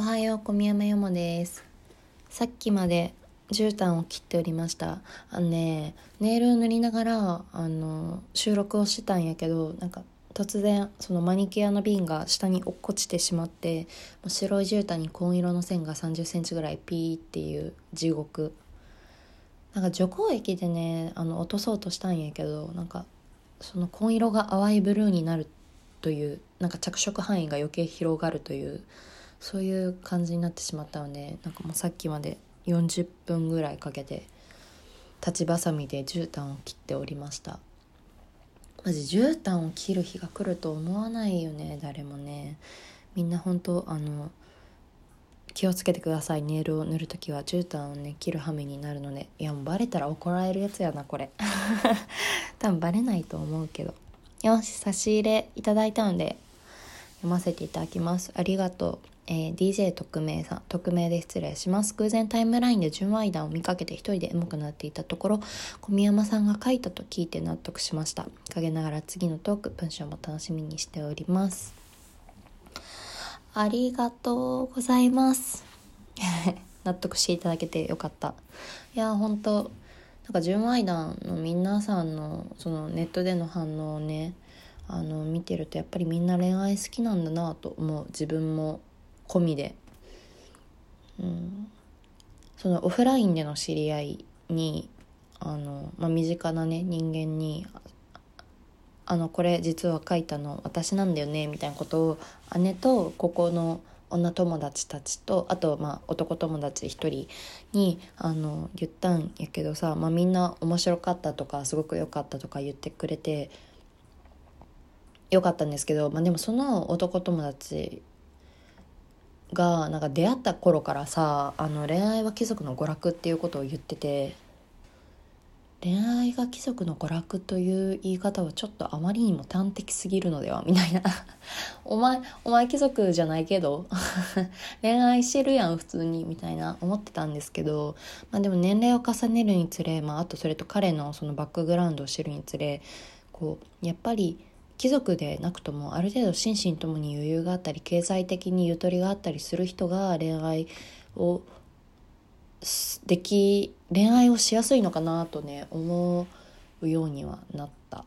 おはよう小宮山よもです。さっきまで絨毯を切っておりました。あのねネイルを塗りながらあの収録をしてたんやけどなんか突然そのマニキュアの瓶が下に落っこちてしまって白い絨毯に紺色の線が3 0センチぐらいピーっていう地獄。なんか除光液でねあの落とそうとしたんやけどなんかその紺色が淡いブルーになるというなんか着色範囲が余計広がるというそういう感じになってしまったのでなんかもうさっきまで40分ぐらいかけて立ちばさみで絨毯を切っておりました。マジ絨毯を切る日が来ると思わないよね誰もね。みんな本当あの気をつけてください。ネイルを塗る時は絨毯をね切る羽目になるのでいやもうバレたら怒られるやつやなこれ。多分バレないと思うけど。よし差し入れいただいたので読ませていただきます。ありがとう。えー、DJ 特命さん、匿名で失礼します。偶然タイムラインで純愛談を見かけて一人でエモくなっていたところ、小宮山さんが書いたと聞いて納得しました。陰ながら次のトーク、文章も楽しみにしております。ありがとうございます。納得していただけてよかった。いや、本当なんか純愛談の皆さんのそのネットでの反応をね、あの見てるとやっぱりみんな恋愛好きなんだなと思う自分も込みで、うん、そのオフラインでの知り合いにあの、まあ、身近なね人間に「あのこれ実は書いたの私なんだよね」みたいなことを姉とここの女友達たちとあとまあ男友達一人にあの言ったんやけどさ、まあ、みんな面白かったとかすごく良かったとか言ってくれてよかったんですけど、まあ、でもその男友達がなんか出会った頃からさあの恋愛は貴族の娯楽っていうことを言ってて恋愛が貴族の娯楽という言い方はちょっとあまりにも端的すぎるのではみたいな。お前お前貴族じゃないけど 恋愛してるやん普通にみたいな思ってたんですけど、まあ、でも年齢を重ねるにつれ、まあ、あとそれと彼のそのバックグラウンドを知るにつれこうやっぱり貴族でなくともある程度心身ともに余裕があったり経済的にゆとりがあったりする人が恋愛をでき恋愛をしやすいのかなとね思うようにはなった。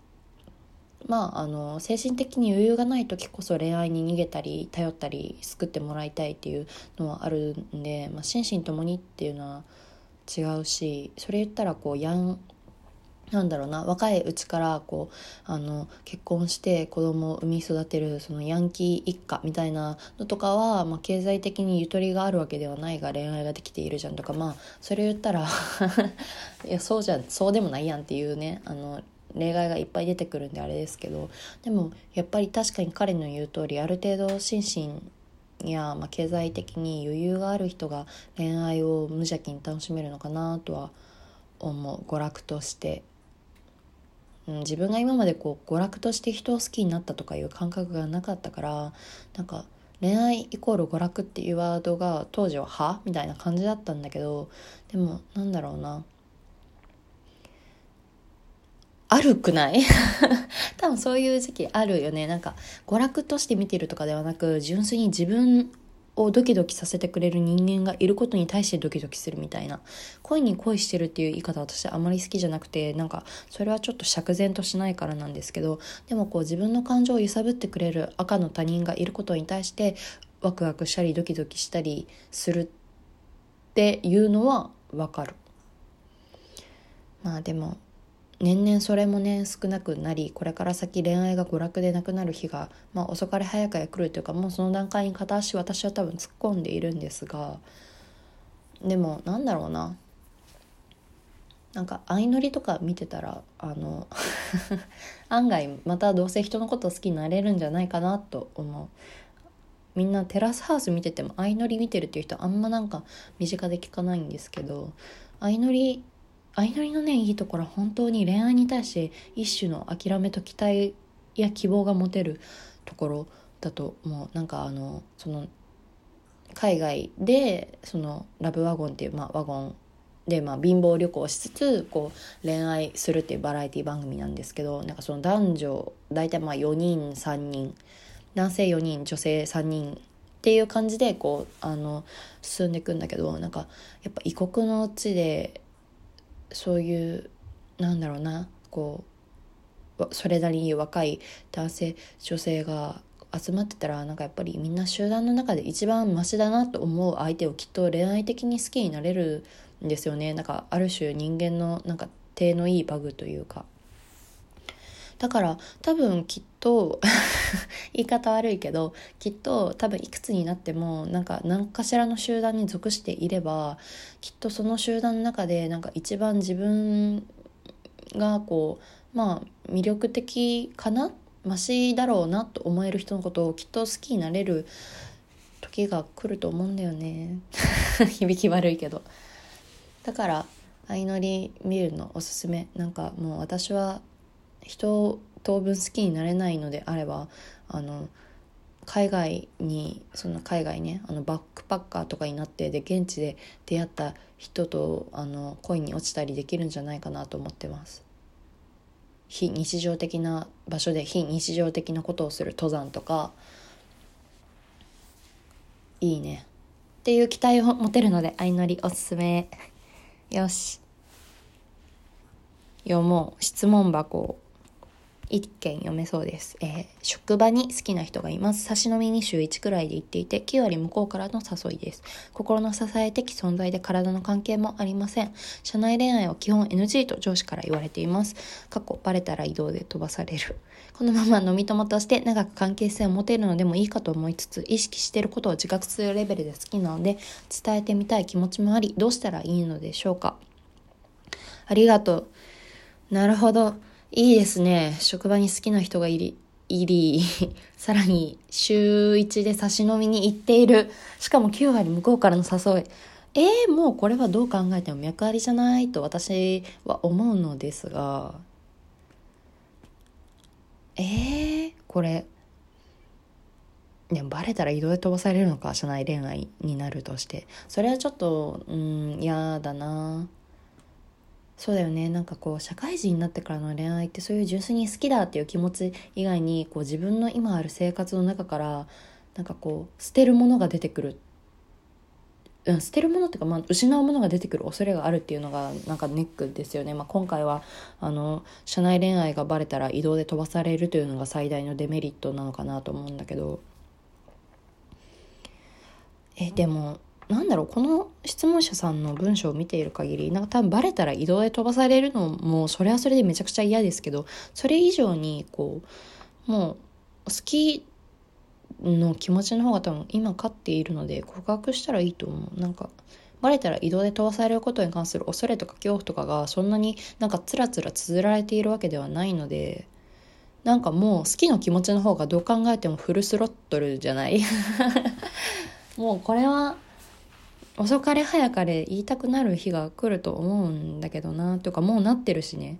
まあ、あの精神的に余裕がない時こそ恋愛に逃げたり頼ったり救ってもらいたいっていうのはあるんで、まあ、心身ともにっていうのは違うしそれ言ったらこうヤンなんだろうな若いうちからこうあの結婚して子供を産み育てるそのヤンキー一家みたいなのとかは、まあ、経済的にゆとりがあるわけではないが恋愛ができているじゃんとかまあそれ言ったら いやそうじゃそうでもないやんっていうねあの例外がいっぱい出てくるんであれですけどでもやっぱり確かに彼の言う通りある程度心身や、まあ、経済的に余裕がある人が恋愛を無邪気に楽しめるのかなとは思う娯楽として。うん、自分が今までこう娯楽として人を好きになったとかいう感覚がなかったからなんか恋愛イコール娯楽っていうワードが当時は「は?」みたいな感じだったんだけどでもなんだろうなあるくない？多分そういう時期あるよねなんか娯楽として見てるとかではなく純粋に自分をドキドキさせてくれる人間がいることに対してドキドキするみたいな。恋に恋してるっていう言い方私あまり好きじゃなくてなんかそれはちょっと釈然としないからなんですけどでもこう自分の感情を揺さぶってくれる赤の他人がいることに対してワクワクしたりドキドキしたりするっていうのはわかる。まあでも年々それもね少なくなりこれから先恋愛が娯楽でなくなる日が、まあ、遅かれ早かれ来るというかもうその段階に片足私は多分突っ込んでいるんですがでもなんだろうな。なんか相乗りとか見てたらあの 案外またどうせ人のこと好きになれるんじゃないかなと思う。みんなテラスハウス見てても相乗り見てるっていう人あんまなんか身近で聞かないんですけど相乗り相乗りのねいいところは本当に恋愛に対して一種の諦めと期待や希望が持てるところだと思うなんかあのその海外でそのラブワゴンっていう、まあ、ワゴンで、まあ、貧乏旅行しつつこう恋愛するっていうバラエティ番組なんですけどなんかその男女大体まあ4人3人男性4人女性3人っていう感じでこうあの進んでいくんだけどなんかやっぱ異国の地でそういうなんだろうなこうそれなりに若い男性女性が集まってたらなんかやっぱりみんな集団の中で一番マシだなと思う相手をきっと恋愛的に好きになれるんですよね。なんかある種人間のなんか手のいいバグというか。だから多分きっと 言い方悪いけどきっと多分いくつになってもなんか何かしらの集団に属していればきっとその集団の中でなんか一番自分がこうまあ魅力的かなマシだろうなと思える人のことをきっと好きになれる時が来ると思うんだよね。響き悪いけど。だから相乗り見るのおすすめ。なんかもう私は人を当分好きになれないのであればあの海外にその海外ねあのバックパッカーとかになってで現地で出会った人とあの恋に落ちたりできるんじゃないかなと思ってます。非日常的な場所で非日常的なことをする登山とかいいね。っていう期待を持てるので相乗りおすすめ。よし。読もう。質問箱一件読めそうです。えー、職場に好きな人がいます。差し飲みに週1くらいで行っていて、9割向こうからの誘いです。心の支え的存在で体の関係もありません。社内恋愛は基本 NG と上司から言われています。過去、バレたら移動で飛ばされる。このまま飲み友として長く関係性を持てるのでもいいかと思いつつ、意識してることを自覚するレベルで好きなので、伝えてみたい気持ちもあり、どうしたらいいのでしょうか。ありがとう。なるほど。いいですね。職場に好きな人がいり、いり、さらに週1で差し飲みに行っている。しかも9割向こうからの誘い。えー、もうこれはどう考えても脈ありじゃないと私は思うのですが、えー、これ、でもバレたら移動で飛ばされるのか、社内恋愛になるとして。それはちょっと、うん、嫌だなそうだよね。なんかこう社会人になってからの恋愛ってそういう純粋に好きだっていう気持ち以外にこう自分の今ある生活の中からなんかこう捨てるものが出てくる、うん、捨てるものっていうか、まあ、失うものが出てくる恐れがあるっていうのがなんかネックですよね、まあ、今回はあの社内恋愛がバレたら移動で飛ばされるというのが最大のデメリットなのかなと思うんだけど。えでもなんだろうこの質問者さんの文章を見ている限りなんか多分バレたら移動で飛ばされるのもそれはそれでめちゃくちゃ嫌ですけどそれ以上にこうもう好きの気持ちの方が多分今勝っているので告白したらいいと思う。なんかバレたら移動で飛ばされることに関する恐れとか恐怖とかがそんなになんかつらつら綴られているわけではないのでなんかもう好きの気持ちの方がどう考えてもフルスロットルじゃない？もうこれは遅かれ早かれ言いたくなる日が来ると思うんだけどなとかもうなってるしね。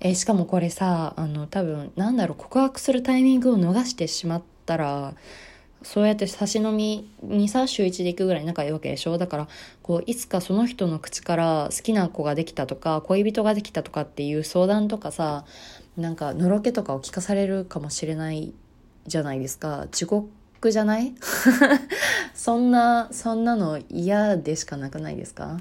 えしかもこれさあの多分なんだろう告白するタイミングを逃してしまったらそうやって差し飲みにさ週1で行くぐらい仲いいわけでしょ？だからこういつかその人の口から好きな子ができたとか恋人ができたとかっていう相談とかさなんかのろけとかを聞かされるかもしれないじゃないですか。地獄クじゃない？そんな、そんなの嫌でしかなくないですか？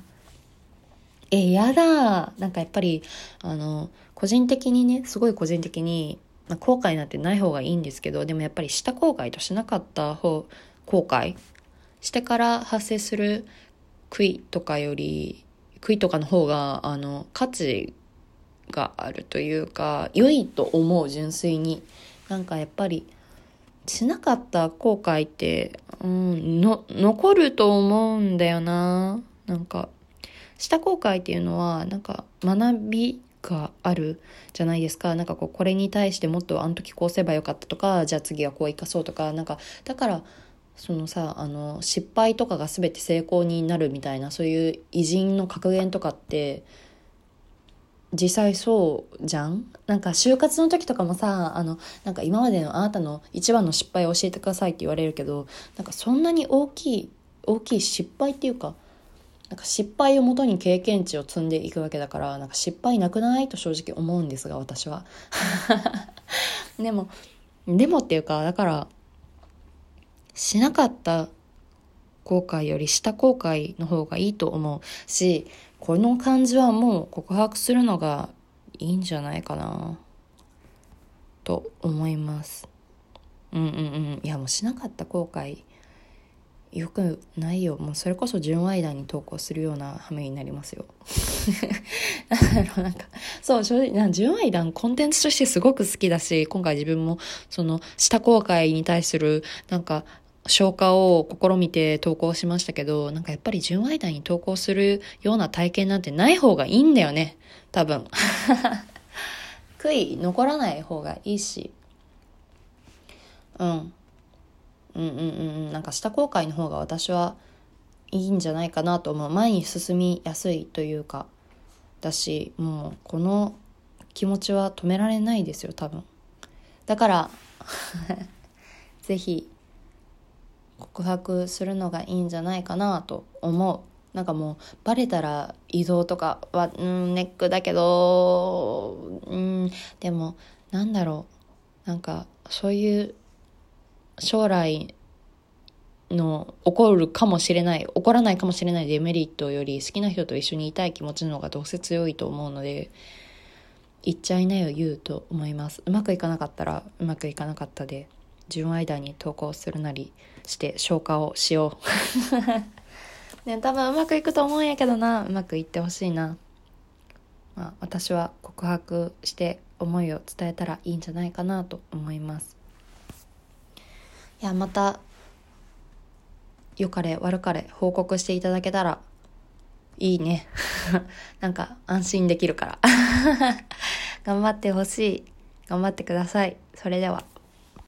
え、やだ。なんかやっぱり、あの、個人的にね、すごい個人的に、まあ、後悔なんてない方がいいんですけど、でもやっぱりした後悔としなかった方、後悔してから発生する悔いとかより、悔いとかの方が、あの、価値があるというか、良いと思う純粋に。なんかやっぱり、しなかった後悔って、うん、の、残ると思うんだよな。なんか、した後悔っていうのは、なんか学びがあるじゃないですか。なんかこう、これに対してもっとあの時こうすればよかったとか、じゃあ次はこう生かそうとか、なんか、だから、そのさ、あの、失敗とかが全て成功になるみたいな、そういう偉人の格言とかって、実際そうじゃん？なんか就活の時とかもさあのなんか今までのあなたの一番の失敗を教えてくださいって言われるけどなんかそんなに大きい大きい失敗っていうかなんか失敗をもとに経験値を積んでいくわけだからなんか失敗なくないと正直思うんですが私は。でもでもっていうかだからしなかった後悔よりした後悔の方がいいと思うしこの感じはもう告白するのがいいんじゃないかな。と思います。うんうんうん。いやもうしなかった後悔。よくないよ。もうそれこそ純愛談に投稿するような羽目になりますよ。なんか。そう正直な純愛談コンテンツとしてすごく好きだし今回自分もそのした後悔に対するなんか消化を試みて投稿しましたけど、なんかやっぱり純愛談に投稿するような体験なんてない方がいいんだよね。多分。悔い残らない方がいいし。うん。うんうんうん。なんかした後悔の方が私はいいんじゃないかなと思う。前に進みやすいというか。だし、もうこの気持ちは止められないですよ、多分。だから、ぜひ告白するのがいいんじゃないかなと思う。なんかもうバレたら移動とかはうんネックだけどうん。でもなんだろう。なんかそういう将来の起こるかもしれない起こらないかもしれないデメリットより好きな人と一緒にいたい気持ちの方がどうせ強いと思うので言っちゃいなよ言うと思います。うまくいかなかったらうまくいかなかったで。純愛談に投稿するなりして消化をしよう。ね多分うまくいくと思うんやけどな。うまくいってほしいな。まあ私は告白して思いを伝えたらいいんじゃないかなと思います。いやまた良かれ悪かれ報告していただけたらいいね。なんか安心できるから。頑張ってほしい。頑張ってください。それでは。